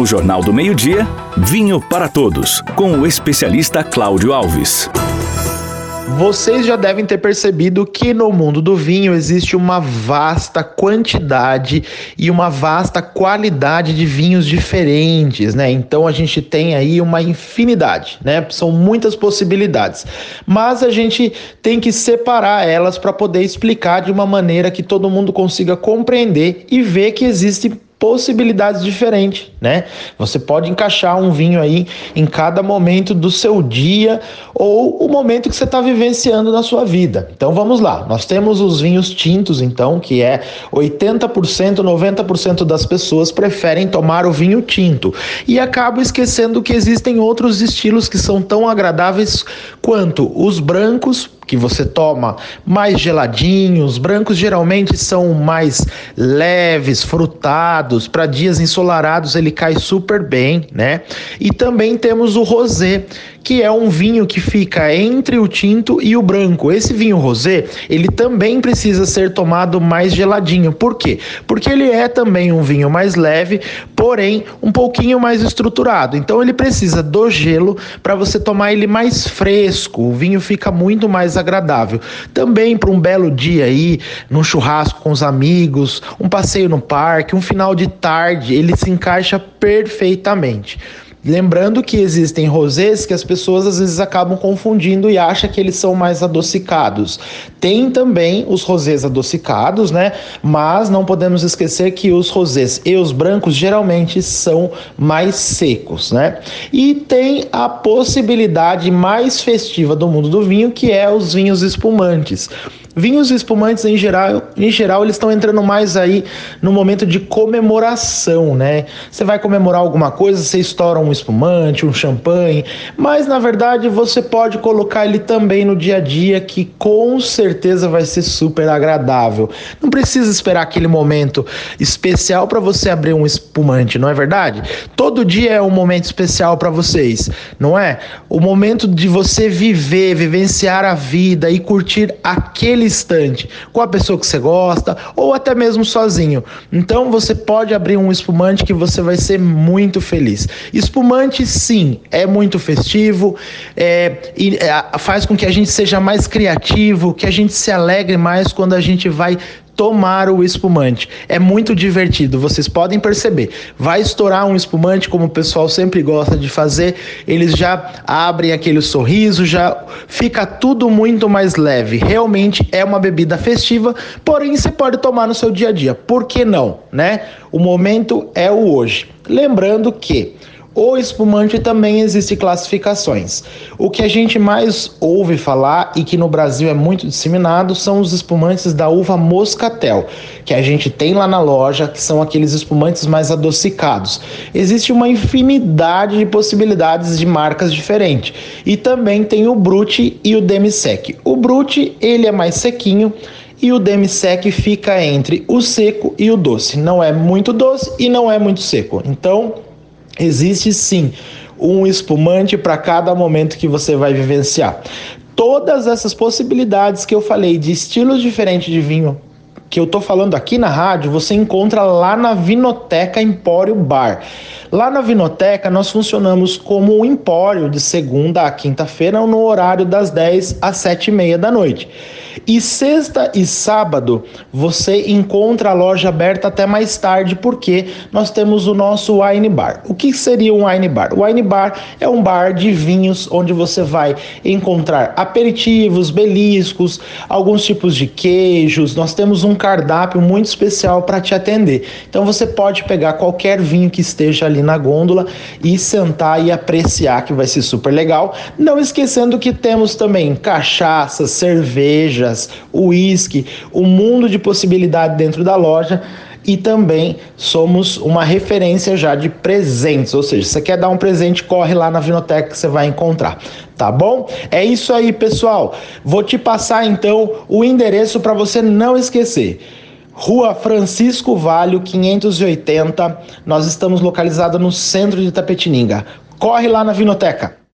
No Jornal do Meio-Dia, Vinho para Todos, com o especialista Cláudio Alves. Vocês já devem ter percebido que no mundo do vinho existe uma vasta quantidade e uma vasta qualidade de vinhos diferentes, né? Então a gente tem aí uma infinidade, né? São muitas possibilidades. Mas a gente tem que separar elas para poder explicar de uma maneira que todo mundo consiga compreender e ver que existe possibilidades diferentes, né? Você pode encaixar um vinho aí em cada momento do seu dia ou o momento que você está vivenciando na sua vida. Então vamos lá, nós temos os vinhos tintos, então, que é 80%, 90% das pessoas preferem tomar o vinho tinto e acabam esquecendo que existem outros estilos que são tão agradáveis quanto os brancos, que você toma mais geladinhos, brancos geralmente são mais leves, frutados, para dias ensolarados ele cai super bem, né? E também temos o rosé, que é um vinho que fica entre o tinto e o branco. Esse vinho rosé, ele também precisa ser tomado mais geladinho. Por quê? Porque ele é também um vinho mais leve, porém um pouquinho mais estruturado. Então ele precisa do gelo para você tomar ele mais fresco. O vinho fica muito mais agradável. Também para um belo dia aí, num churrasco com os amigos, um passeio no parque, um final de tarde, ele se encaixa perfeitamente. Lembrando que existem rosés que as pessoas às vezes acabam confundindo e acham que eles são mais adocicados. Tem também os rosés adocicados, né? Mas não podemos esquecer que os rosés e os brancos geralmente são mais secos, né? E tem a possibilidade mais festiva do mundo do vinho, que é os vinhos espumantes. Vinhos espumantes em geral, em geral eles estão entrando mais aí no momento de comemoração, né? Você vai comemorar alguma coisa, você estoura um espumante, um champanhe, mas na verdade você pode colocar ele também no dia a dia que com certeza vai ser super agradável. Não precisa esperar aquele momento especial para você abrir um espumante, não é verdade? Todo dia é um momento especial para vocês, não é? O momento de você viver, vivenciar a vida e curtir aquele instante com a pessoa que você gosta ou até mesmo sozinho. Então você pode abrir um espumante que você vai ser muito feliz. Espumante, sim, é muito festivo, é, e, é, faz com que a gente seja mais criativo, que a gente se alegre mais quando a gente vai tomar o espumante. É muito divertido, vocês podem perceber. Vai estourar um espumante, como o pessoal sempre gosta de fazer, eles já abrem aquele sorriso, já fica tudo muito mais leve. Realmente é uma bebida festiva, porém você pode tomar no seu dia a dia. Por que não, né? O momento é o hoje. Lembrando que o espumante também existe classificações. O que a gente mais ouve falar e que no Brasil é muito disseminado são os espumantes da uva moscatel, que a gente tem lá na loja, que são aqueles espumantes mais adocicados. Existe uma infinidade de possibilidades de marcas diferentes. E também tem o Brut e o Demisec. O Brut, ele é mais sequinho, e o demisec fica entre o seco e o doce. Não é muito doce e não é muito seco. Então, Existe sim um espumante para cada momento que você vai vivenciar. Todas essas possibilidades que eu falei de estilos diferentes de vinho que eu tô falando aqui na rádio, você encontra lá na Vinoteca Empório Bar. Lá na Vinoteca nós funcionamos como um empório de segunda a quinta-feira no horário das 10 às 7 e meia da noite. E sexta e sábado você encontra a loja aberta até mais tarde, porque nós temos o nosso wine bar. O que seria um wine bar? O wine bar é um bar de vinhos onde você vai encontrar aperitivos, beliscos, alguns tipos de queijos. Nós temos um cardápio muito especial para te atender. Então você pode pegar qualquer vinho que esteja ali na gôndola e sentar e apreciar, que vai ser super legal. Não esquecendo que temos também cachaça, cervejas, uísque, um mundo de possibilidade dentro da loja e também somos uma referência já de presentes, ou seja, se você quer dar um presente, corre lá na Vinoteca que você vai encontrar, tá bom? É isso aí, pessoal. Vou te passar então o endereço para você não esquecer. Rua Francisco Valho, 580. Nós estamos localizados no centro de Tapetininga. Corre lá na Vinoteca.